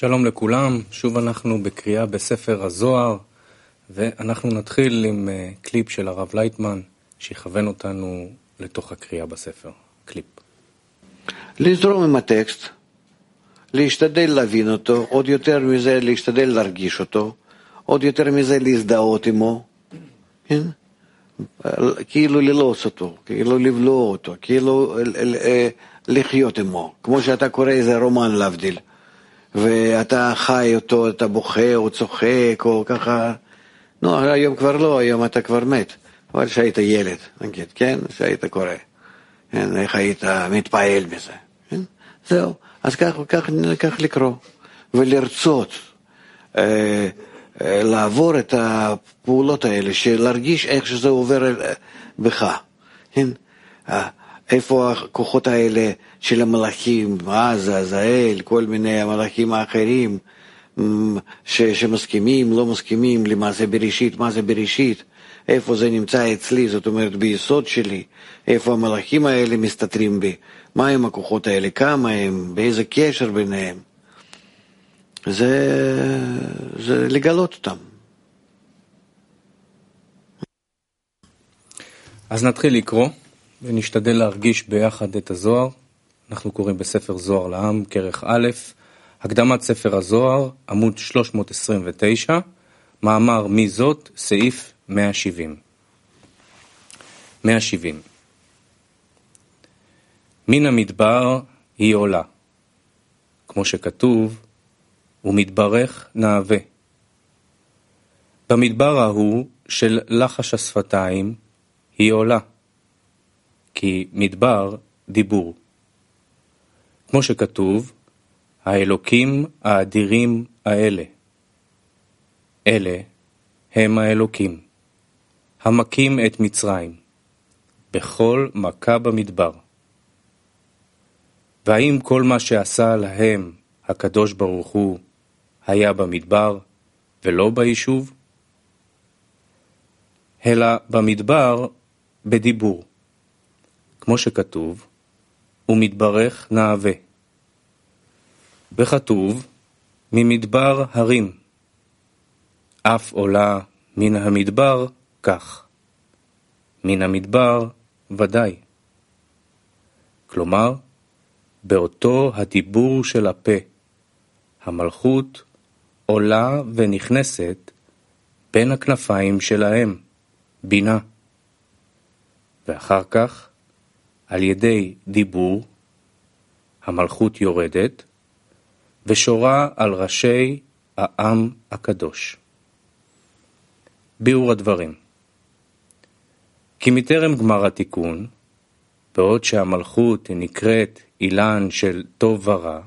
שלום לכולם, שוב אנחנו בקריאה בספר הזוהר, ואנחנו נתחיל עם קליפ של הרב לייטמן, שיכוון אותנו לתוך הקריאה בספר. קליפ. לזרום עם הטקסט, להשתדל להבין אותו, עוד יותר מזה להשתדל להרגיש אותו, עוד יותר מזה להזדהות עמו, כן? כאילו ללעוס אותו, כאילו לבלוע אותו, כאילו לחיות עמו, כמו שאתה קורא איזה רומן להבדיל. ואתה חי אותו, אתה בוכה או צוחק או ככה, נו, היום כבר לא, היום אתה כבר מת, אבל כשהיית ילד, נגיד, כן, כשהיית קורא, כן, איך היית מתפעל מזה, כן? זהו, אז כך, כך, כך לקרוא, ולרצות אה, אה, לעבור את הפעולות האלה, להרגיש איך שזה עובר בך, כן? איפה הכוחות האלה של המלאכים, עזה, עזאל, כל מיני המלאכים האחרים, ש, שמסכימים, לא מסכימים למעשה בראשית, מה זה בראשית, איפה זה נמצא אצלי, זאת אומרת ביסוד שלי, איפה המלאכים האלה מסתתרים בי, מה הם הכוחות האלה, כמה הם, באיזה קשר ביניהם. זה, זה לגלות אותם. אז נתחיל לקרוא. ונשתדל להרגיש ביחד את הזוהר. אנחנו קוראים בספר זוהר לעם, כרך א', הקדמת ספר הזוהר, עמוד 329, מאמר מי זאת, סעיף 170. 170. מן המדבר היא עולה, כמו שכתוב, ומתברך נאווה. במדבר ההוא של לחש השפתיים היא עולה. כי מדבר דיבור. כמו שכתוב, האלוקים האדירים האלה. אלה הם האלוקים, המכים את מצרים, בכל מכה במדבר. והאם כל מה שעשה להם הקדוש ברוך הוא היה במדבר ולא ביישוב? אלא במדבר בדיבור. כמו שכתוב, ומתברך נאווה. וכתוב, ממדבר הרים. אף עולה מן המדבר כך. מן המדבר ודאי. כלומר, באותו הדיבור של הפה, המלכות עולה ונכנסת בין הכנפיים שלהם, בינה. ואחר כך, על ידי דיבור, המלכות יורדת, ושורה על ראשי העם הקדוש. ביאור הדברים כי מטרם גמר התיקון, בעוד שהמלכות נקראת אילן של טוב ורע,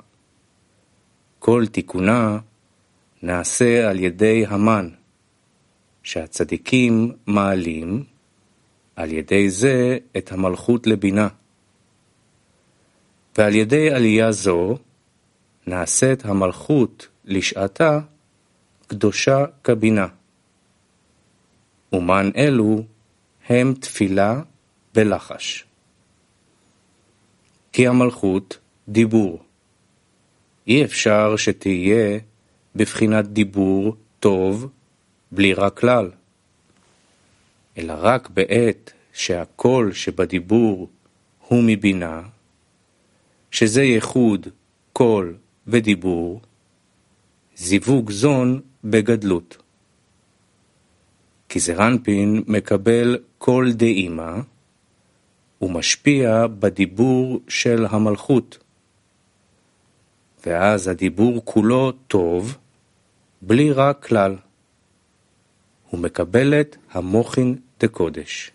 כל תיקונה נעשה על ידי המן, שהצדיקים מעלים על ידי זה את המלכות לבינה. ועל ידי עלייה זו נעשית המלכות לשעתה קדושה כבינה. ומן אלו הם תפילה בלחש. כי המלכות דיבור. אי אפשר שתהיה בבחינת דיבור טוב בלי רע כלל. אלא רק בעת שהקול שבדיבור הוא מבינה, שזה ייחוד קול ודיבור, זיווג זון בגדלות. כי זרנפין מקבל כל דאימה, ומשפיע בדיבור של המלכות. ואז הדיבור כולו טוב, בלי רע כלל. ומקבלת המוחין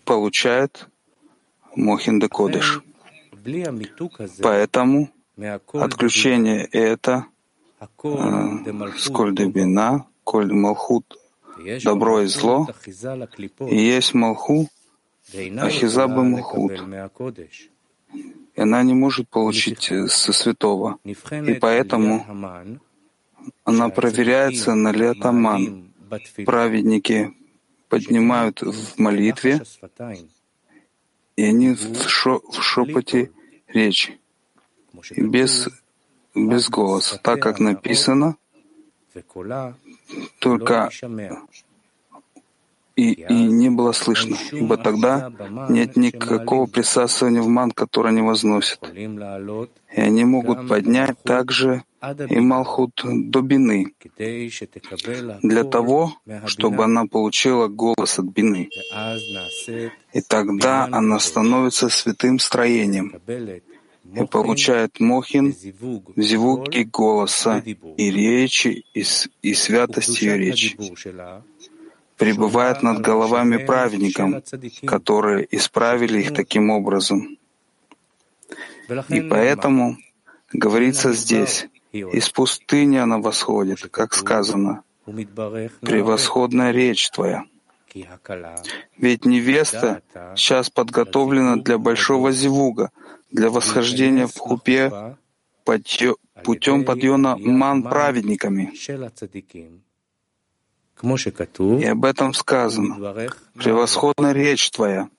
Получает мохин декодеш. Поэтому отключение это сколь дебина, коль малхут, добро и зло, и есть малху, ахиза бы малхут. И она не может получить со святого. И поэтому она проверяется на летаман. Праведники поднимают в молитве, и они в, шо, в шепоте речи, без, без голоса, так как написано, только и, и не было слышно, ибо тогда нет никакого присасывания в ман, который не возносит. И они могут поднять также и Малхут до Бины, для того, чтобы она получила голос от Бины. И тогда она становится святым строением и получает Мохин в звуке голоса и речи, и, и святости ее речи пребывает над головами праведникам, которые исправили их таким образом. И поэтому говорится здесь, из пустыни она восходит, как сказано, превосходная речь твоя. Ведь невеста сейчас подготовлена для большого зивуга, для восхождения в хупе путем подъема ман праведниками. И об этом сказано. Превосходная речь твоя,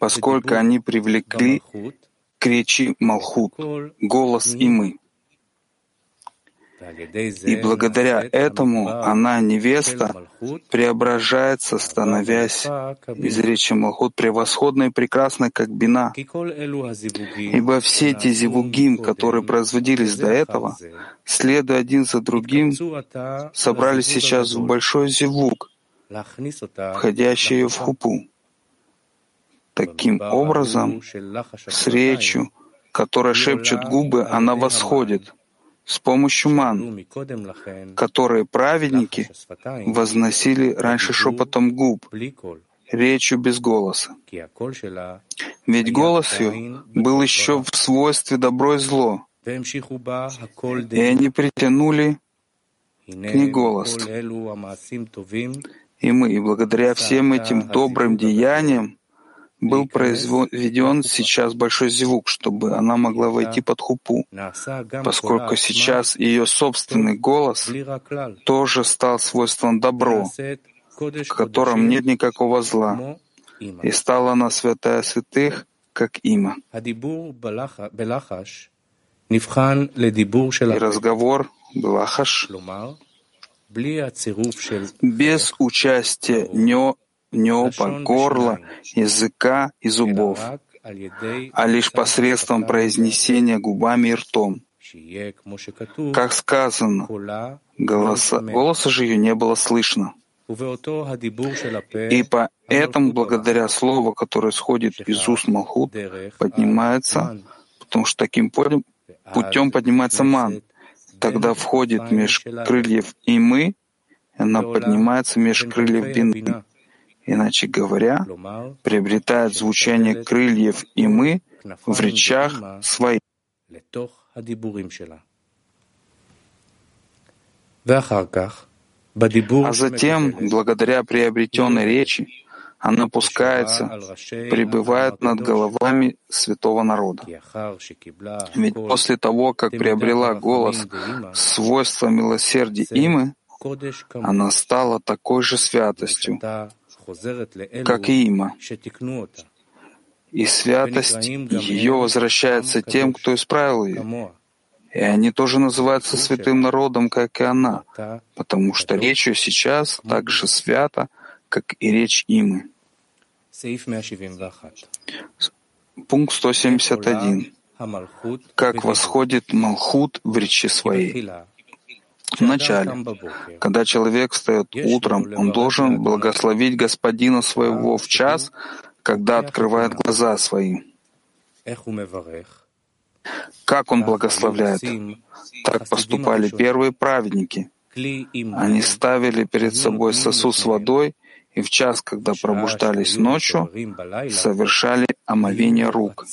поскольку они привлекли к речи Малхут, голос и мы. И благодаря этому она, невеста, преображается, становясь из речи Малхут превосходной и прекрасной, как бина. Ибо все эти зивугим, которые производились до этого, следуя один за другим, собрались сейчас в большой зивуг, входящий в хупу. Таким образом, с речью, которая шепчет губы, она восходит — с помощью ман, которые праведники возносили раньше шепотом губ, речью без голоса. Ведь голос ее был еще в свойстве добро и зло, и они притянули к ней голос. И мы, и благодаря всем этим добрым деяниям, был произведен сейчас большой звук, чтобы она могла войти под хупу, поскольку сейчас ее собственный голос тоже стал свойством добро, в котором нет никакого зла, и стала она святая святых, как има. И разговор Белахаш. Без участия неба, горла, языка и зубов, а лишь посредством произнесения губами и ртом. Как сказано, голоса, голоса же ее не было слышно. И поэтому, благодаря слову, которое сходит из уст Малхут, поднимается, потому что таким путем поднимается ман. Тогда входит меж крыльев и мы, она поднимается меж крыльев бины иначе говоря, приобретает звучание крыльев и мы в речах своих. А затем, благодаря приобретенной речи, она пускается, пребывает над головами святого народа. Ведь после того, как приобрела голос свойства милосердия имы, она стала такой же святостью, как и има. И святость ее возвращается тем, кто исправил ее. И они тоже называются святым народом, как и она, потому что речь ее сейчас так же свята, как и речь имы. Пункт 171. Как восходит Малхут в речи своей. Вначале, когда человек встает утром, он должен благословить Господина своего в час, когда открывает глаза свои. Как он благословляет? Так поступали первые праведники. Они ставили перед собой сосуд с водой и в час, когда пробуждались ночью, совершали омовение рук,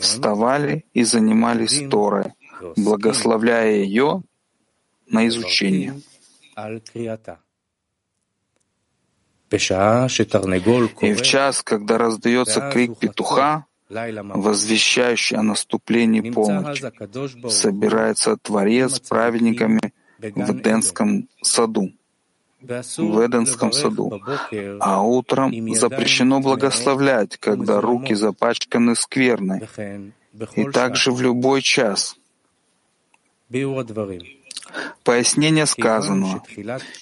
вставали и занимались Торой, благословляя ее на изучение. И в час, когда раздается крик петуха, возвещающий о наступлении полночи, собирается Творец с праведниками в Эденском саду. В Эденском саду. А утром запрещено благословлять, когда руки запачканы скверной. И также в любой час. Пояснение сказанного.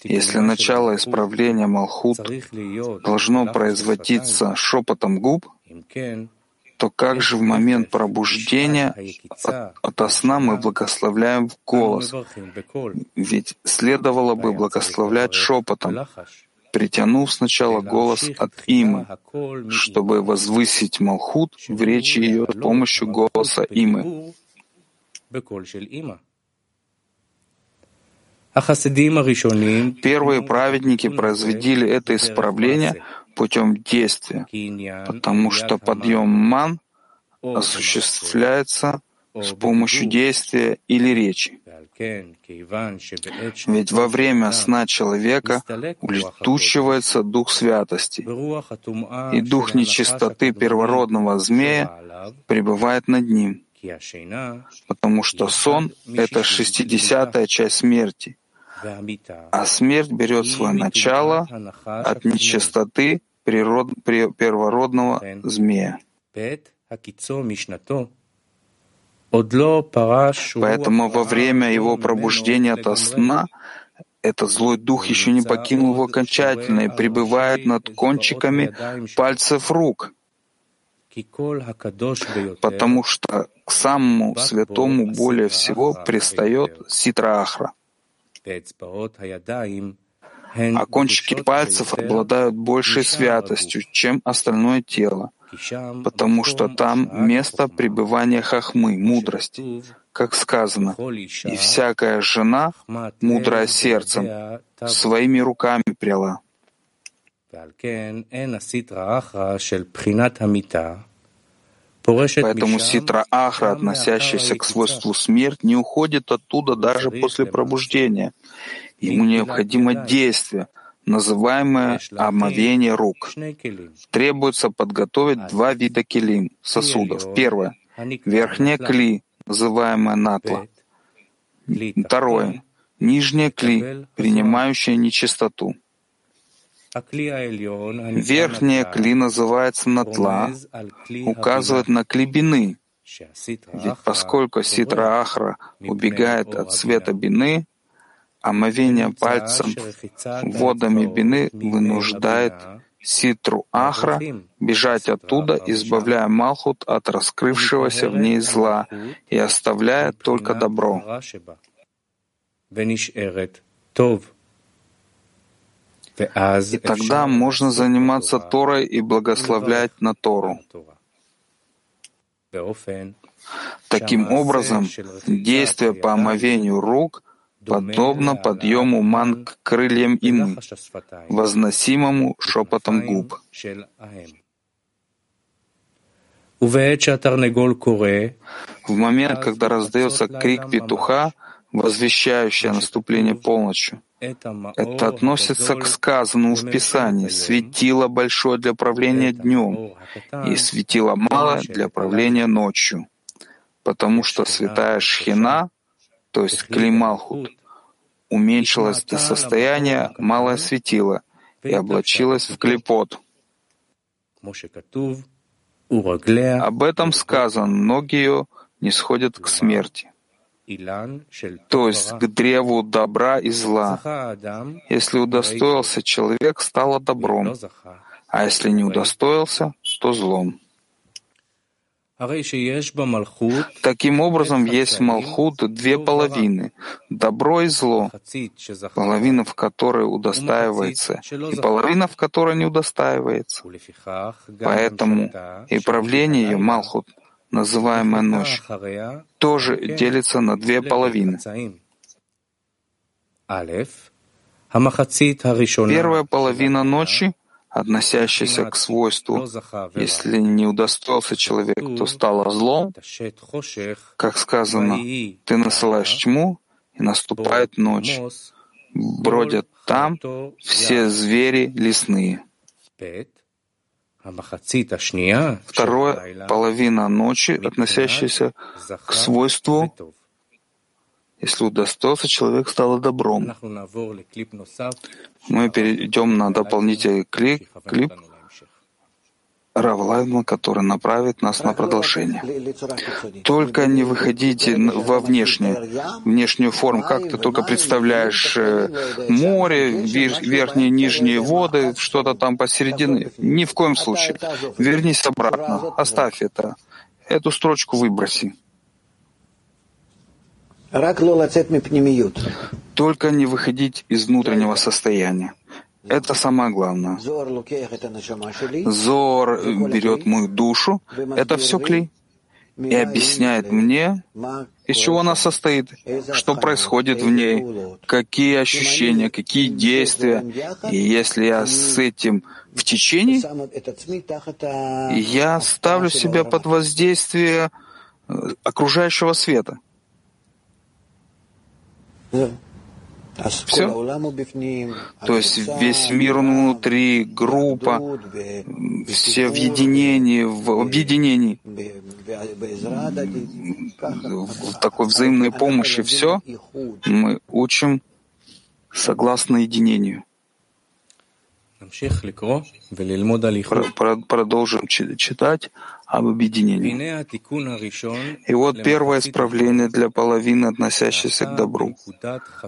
Если начало исправления Малхут должно производиться шепотом губ, то как же в момент пробуждения от, от сна мы благословляем в голос? Ведь следовало бы благословлять шепотом, притянув сначала голос от Имы, чтобы возвысить Малхут в речи ее с помощью голоса Имы. Первые праведники произвели это исправление путем действия, потому что подъем ман осуществляется с помощью действия или речи. Ведь во время сна человека улетучивается дух святости, и дух нечистоты первородного змея пребывает над ним, потому что сон — это шестидесятая часть смерти, а смерть берет свое начало от нечистоты природ, первородного змея. Поэтому во время его пробуждения от сна этот злой дух еще не покинул его окончательно и пребывает над кончиками пальцев рук, потому что к самому святому более всего пристает ситра-ахра а кончики пальцев обладают большей святостью, чем остальное тело, потому что там место пребывания хахмы, мудрости, как сказано, и всякая жена, мудрая сердцем, своими руками пряла. Поэтому ситра ахра, относящаяся к свойству смерть, не уходит оттуда даже после пробуждения, Ему необходимо действие, называемое омовение рук. Требуется подготовить два вида келим, сосудов. Первое — верхняя кли, называемая натла. Второе — нижняя кли, принимающая нечистоту. Верхняя кли называется натла, указывает на клебины, ведь поскольку ситра ахра убегает от света бины, Омовение пальцем водами бины вынуждает Ситру Ахра бежать оттуда, избавляя Малхут от раскрывшегося в ней зла и оставляя только добро. И тогда можно заниматься Торой и благословлять на Тору. Таким образом, действие по омовению рук — подобно подъему ман к крыльям имы, возносимому шепотом губ. В момент, когда раздается крик петуха, возвещающий о наступлении полночью, это относится к сказанному в Писании. «светило большое для правления днем и светило малое для правления ночью», потому что святая Шхина то есть Клималхут, уменьшилась до состояния малое светило и облачилась в клепот. Об этом сказано, ноги ее не сходят к смерти, то есть к древу добра и зла. Если удостоился человек, стало добром, а если не удостоился, то злом. Таким образом, есть в Малхут две половины — добро и зло, половина в которой удостаивается, и половина в которой не удостаивается. Поэтому и правление ее, Малхут, называемая ночь, тоже делится на две половины. Первая половина ночи относящийся к свойству, если не удостоился человек, то стало злом, как сказано, ты насылаешь тьму, и наступает ночь. Бродят там все звери лесные. Второе — половина ночи, относящаяся к свойству если удостоился человек, стало добром. Мы перейдем на дополнительный клип, клип Равлайдман, который направит нас на продолжение. Только не выходите во внешнее, внешнюю форму, как ты только представляешь э, море, верхние, нижние воды, что-то там посередине. Ни в коем случае. Вернись обратно, оставь это. Эту строчку выброси. Только не выходить из внутреннего состояния. Это самое главное. Зор берет мою душу, это все клей, и объясняет мне, из чего она состоит, что происходит в ней, какие ощущения, какие действия. И если я с этим в течение, я ставлю себя под воздействие э, окружающего света. Все. То есть весь мир внутри, группа, все в единении, в объединении, в такой взаимной помощи, все мы учим согласно единению. Продолжим читать об объединении. И вот первое исправление для половины, относящейся к добру,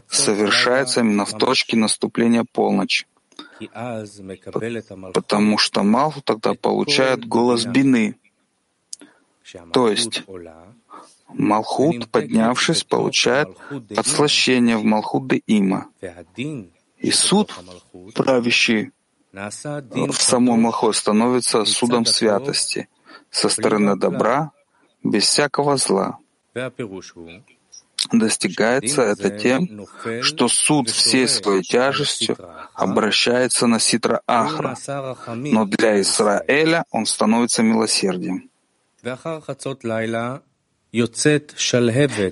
совершается именно в точке наступления полночи. Потому что Малху тогда получает голос бины. То есть Малхут, поднявшись, получает подслащение в Малхут де Има. И суд, правящий в самой Малхот, становится судом святости — со стороны добра, без всякого зла. Достигается это тем, что суд всей своей тяжестью обращается на Ситра Ахра, но для Израиля он становится милосердием.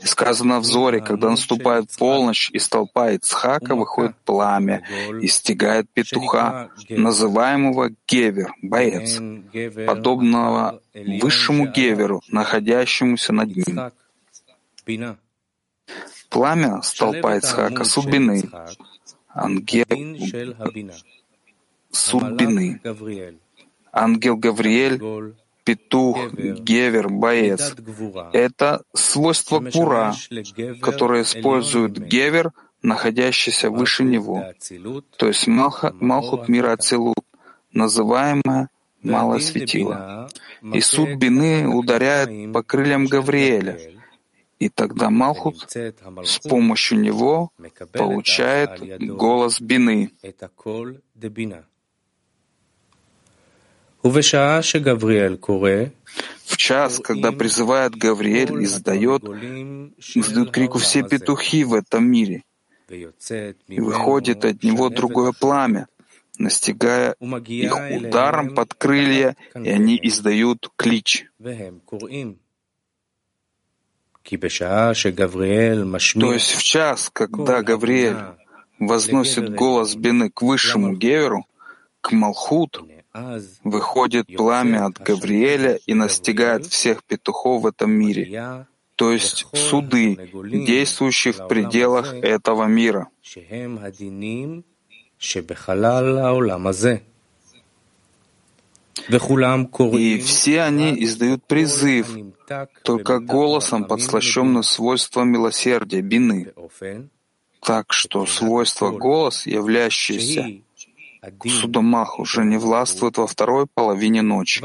Сказано в Зоре, когда наступает полночь, из толпа Ицхака выходит пламя и стегает петуха, называемого Гевер, боец, подобного высшему Геверу, находящемуся над ним. Пламя столпа Ицхака, судьбины, ангел судьбины, ангел Гавриэль, петух, гевер, боец. Это свойство кура, которое использует гевер, находящийся выше него, то есть Малха, Малхут мира Ацилут, называемое малое светило. И суд Бины ударяет по крыльям Гавриэля, и тогда Малхут с помощью него получает голос Бины. В час, когда призывает Гавриэль, издает, издают крику все петухи в этом мире, и выходит от него другое пламя, настигая их ударом под крылья, и они издают клич. То есть в час, когда Гавриэль возносит голос Бены к высшему Геверу, к Малхут, выходит пламя от Гавриэля и настигает всех петухов в этом мире, то есть суды, действующие в пределах этого мира. И все они издают призыв, только голосом, подслащенным свойством милосердия, бины. Так что свойство голос, являющееся Судомах уже не властвует во второй половине ночи.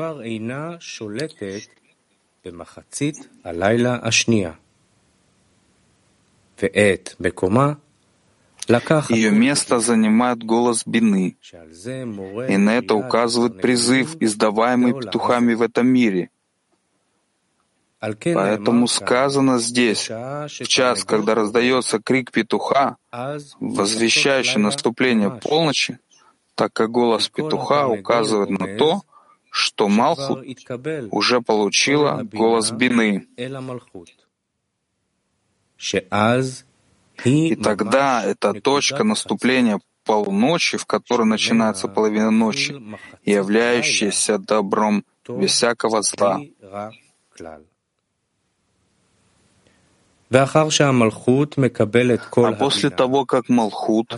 Ее место занимает голос бины, и на это указывает призыв, издаваемый петухами в этом мире. Поэтому сказано здесь, в час, когда раздается крик петуха, возвещающий наступление полночи, так как голос петуха указывает на то, что Малхут уже получила голос Бины. И тогда это точка наступления полночи, в которой начинается половина ночи, являющаяся добром без всякого зла. А после того, как Малхут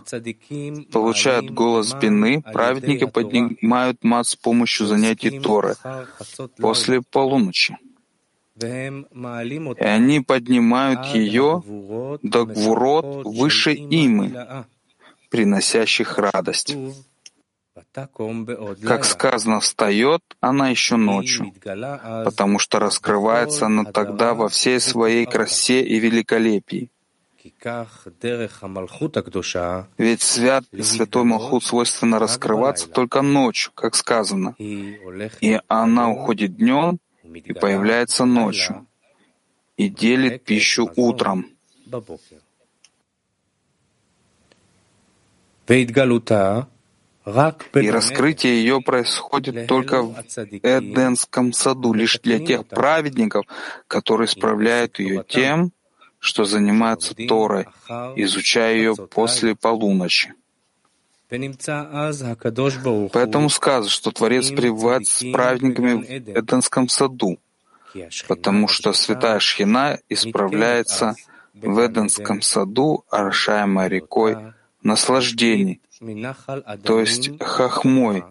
получает голос Бины, праведники поднимают мат с помощью занятий Торы после полуночи. И они поднимают ее до гвурот выше имы, приносящих радость. Как сказано, встает она еще ночью, потому что раскрывается она тогда во всей своей красе и великолепии. Ведь свят, святой Малхут свойственно раскрываться только ночью, как сказано. И она уходит днем и появляется ночью, и делит пищу утром. И раскрытие ее происходит только в Эденском саду, лишь для тех праведников, которые справляют ее тем, что занимаются Торой, изучая ее после полуночи. Поэтому сказано, что Творец пребывает с праведниками в Эденском саду, потому что святая Шхина исправляется в Эденском саду, орошаемой рекой наслаждений, то есть хахмой,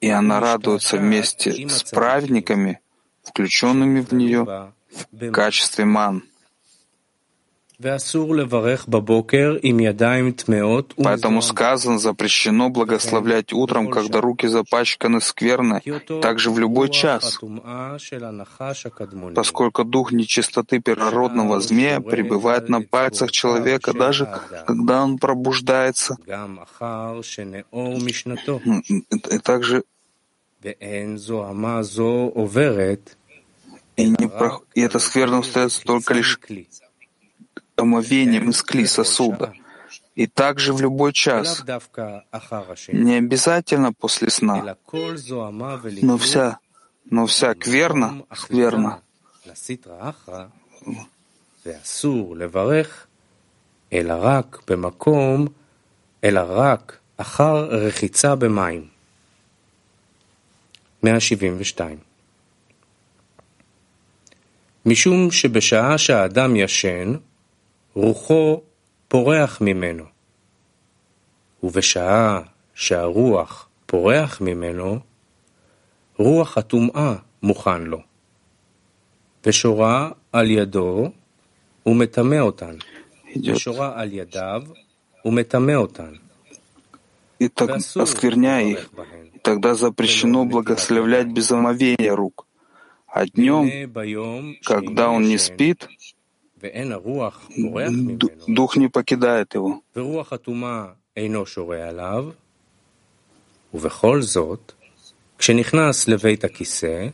и она радуется вместе с праведниками, включенными в нее в качестве ман. Поэтому сказано, запрещено благословлять утром, когда руки запачканы скверно, также в любой час, поскольку дух нечистоты первородного змея пребывает на пальцах человека, даже когда он пробуждается. И также и, не про... и эта скверна остается только лишь омовением из кли сосуда. И также в любой час, не обязательно после сна, но вся, но вся кверна, скверна, אלא רק במקום, אלא רק אחר רחיצה במים. 172. משום שבשעה שהאדם ישן, רוחו פורח ממנו, ובשעה שהרוח פורח ממנו, רוח הטומאה מוכן לו, ושורה על ידו ומטמא אותן, ושורה על ידיו ומטמא אותן. И так оскверняя их, тогда запрещено благословлять без омовения рук. А днем, когда он не спит, Дух не покидает его. ובכל זאת, כשנכנס לבית הכיסא,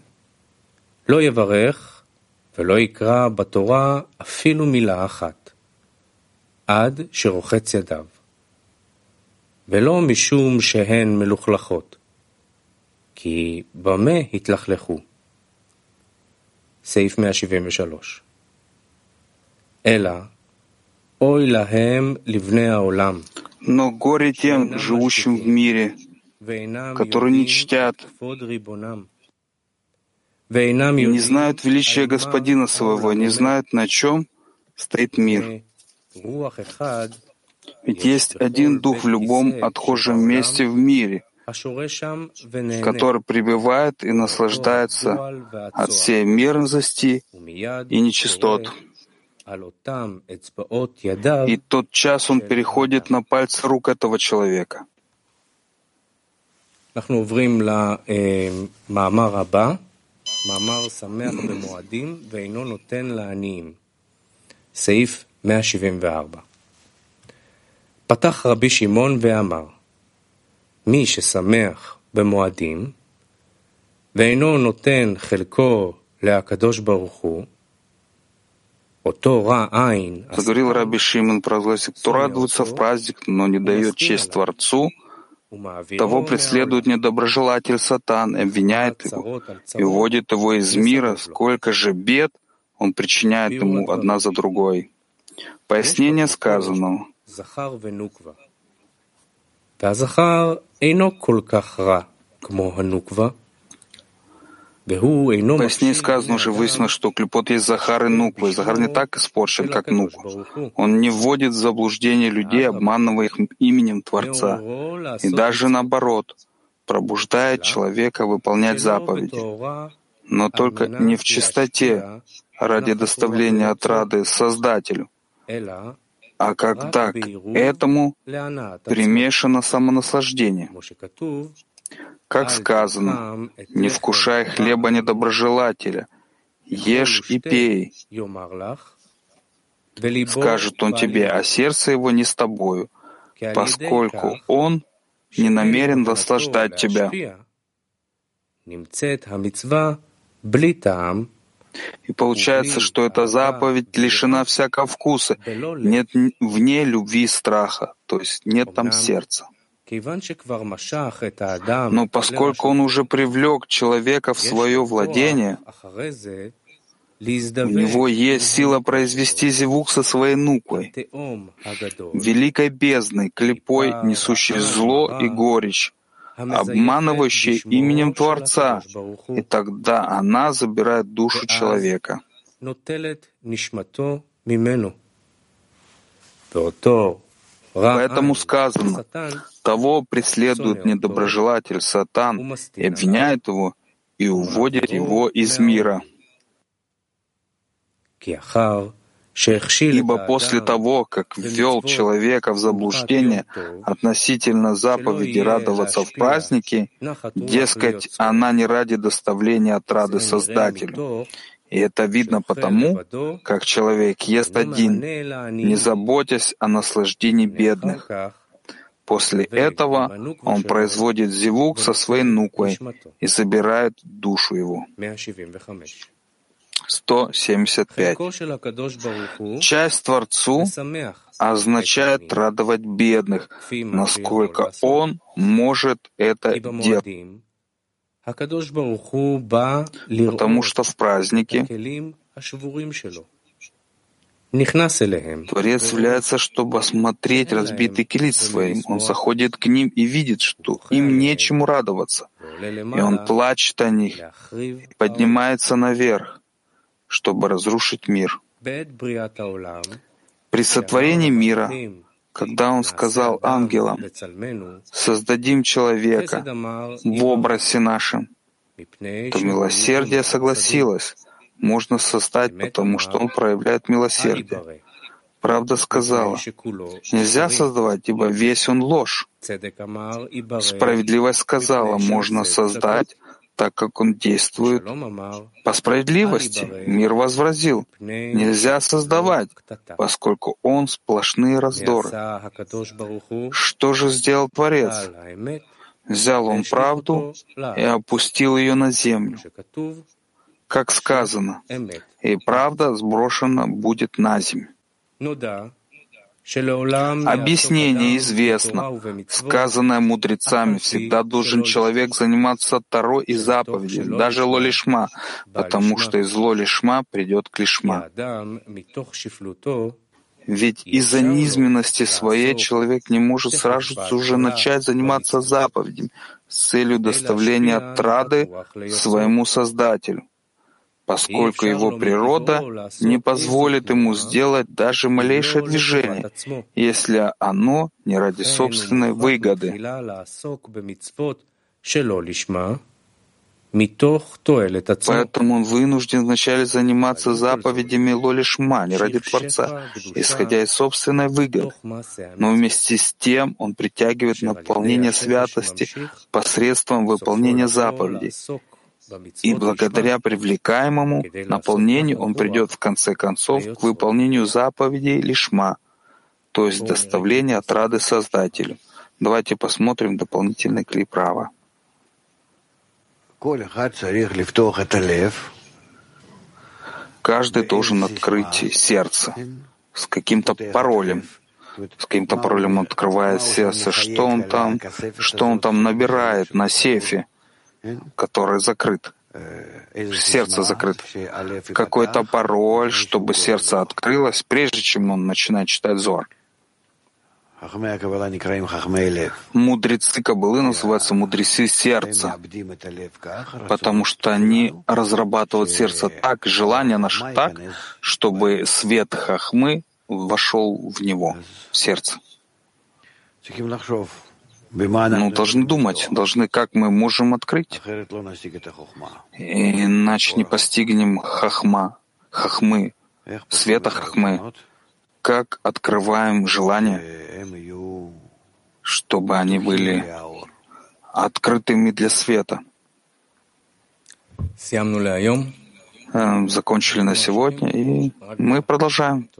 לא יברך ולא יקרא בתורה אפילו מילה אחת, עד שרוחץ ידיו. ולא משום שהן מלוכלכות, כי במה התלכלכו? סעיף 173 но горе тем, живущим в мире, которые не чтят и не знают величия Господина своего, не знают, на чем стоит мир. Ведь есть один дух в любом отхожем месте в мире, который пребывает и наслаждается от всей мерзости и нечистот. И тот час он переходит на пальцы рук этого человека. אנחנו עוברים למאמר הבא, מאמר שמח במועדים ואינו נותן לעניים, סעיף 174. פתח רבי שמעון ואמר, מי ששמח במועדים ואינו נותן חלקו להקדוש ברוך הוא, Заговорил Раби Шимон про злость, кто радуется в праздник, но не дает честь Творцу, того преследует недоброжелатель сатан, обвиняет его и уводит его из мира, сколько же бед он причиняет ему одна за другой. Пояснение сказанного. Поясни сказано уже выяснилось, что клепот есть Захар и Нуква, и Захар не так испорчен, как Нуква. Он не вводит в заблуждение людей, обманывая их именем Творца. И даже наоборот, пробуждает человека выполнять заповеди. Но только не в чистоте, ради доставления отрады Создателю, а когда к этому примешано самонаслаждение. Как сказано, не вкушай хлеба недоброжелателя, ешь и пей. Скажет он тебе, а сердце его не с тобою, поскольку он не намерен наслаждать тебя. И получается, что эта заповедь лишена всякого вкуса. Нет в ней любви и страха, то есть нет там сердца. Но поскольку он уже привлек человека в свое владение, у него есть сила произвести зевук со своей нукой, великой бездной, клепой, несущей зло и горечь, обманывающей именем Творца, и тогда она забирает душу человека. Поэтому сказано, того преследует недоброжелатель Сатан и обвиняет его и уводит его из мира. Ибо после того, как ввел человека в заблуждение относительно заповеди радоваться в празднике, дескать, она не ради доставления отрады Создателю. И это видно потому, как человек ест один, не заботясь о наслаждении бедных. После этого он производит зевук со своей нукой и забирает душу его. 175. Часть Творцу означает радовать бедных, насколько Он может это делать. Потому что в празднике Творец является, чтобы осмотреть разбитый килит своим. Он заходит к ним и видит, что им нечему радоваться. И он плачет о них, поднимается наверх чтобы разрушить мир. При сотворении мира, когда он сказал ангелам, «Создадим человека в образе нашем», то милосердие согласилось. Можно создать, потому что он проявляет милосердие. Правда сказала, нельзя создавать, ибо весь он ложь. Справедливость сказала, можно создать, так как он действует. По справедливости. Мир возразил, нельзя создавать, поскольку он сплошные раздоры. Что же сделал Творец? Взял он правду и опустил ее на землю. Как сказано, и правда сброшена будет на землю. Объяснение известно. Сказанное мудрецами, всегда должен человек заниматься Таро и заповеди, даже лолишма, потому что из лолишма придет к лишма. Ведь из-за низменности своей человек не может сразу уже начать заниматься заповедями с целью доставления отрады своему Создателю поскольку его природа не позволит ему сделать даже малейшее движение, если оно не ради собственной выгоды. Поэтому он вынужден вначале заниматься заповедями Лолишма, не ради Творца, исходя из собственной выгоды. Но вместе с тем он притягивает наполнение святости посредством выполнения заповедей, и благодаря привлекаемому наполнению он придет в конце концов к выполнению заповедей лишма, то есть доставления отрады Создателю. Давайте посмотрим дополнительный клип права. Каждый должен открыть сердце с каким-то паролем. С каким-то паролем он открывает сердце. Что он там, что он там набирает на сейфе? Который закрыт, сердце закрыто. Какой-то пароль, чтобы сердце открылось, прежде чем он начинает читать Зор. Мудрецы Кабалы называются мудрецы сердца, потому что они разрабатывают сердце так, желание наше так, чтобы свет Хахмы вошел в него, в сердце. Ну, должны думать, должны, как мы можем открыть. Иначе не постигнем хахма, хахмы, света хахмы. Как открываем желания, чтобы они были открытыми для света. Эм, закончили на сегодня, и мы продолжаем.